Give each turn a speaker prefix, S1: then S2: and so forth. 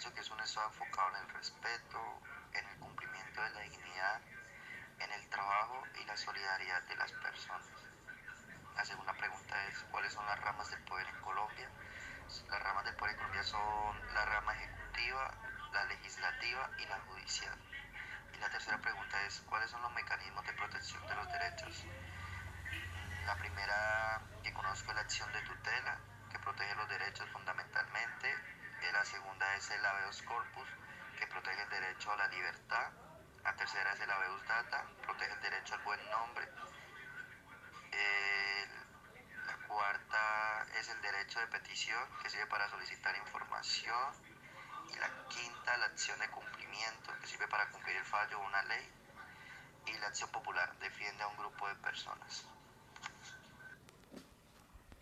S1: pienso que es un Estado enfocado en el respeto, en el cumplimiento de la dignidad, en el trabajo y la solidaridad de las personas. La segunda pregunta es, ¿cuáles son las ramas del poder en Colombia? Las ramas del poder en Colombia son la rama ejecutiva, la legislativa y la judicial. Y la tercera pregunta es, ¿cuáles son los mecanismos de protección de los derechos? La primera que conozco es la acción de tutela, que protege los derechos fundamentalmente. La segunda el habeas corpus, que protege el derecho a la libertad. La tercera es el habeas data, protege el derecho al buen nombre. la cuarta es el derecho de petición, que sirve para solicitar información. Y la quinta, la acción de cumplimiento, que sirve para cumplir el fallo de una ley. Y la acción popular defiende a un grupo de personas.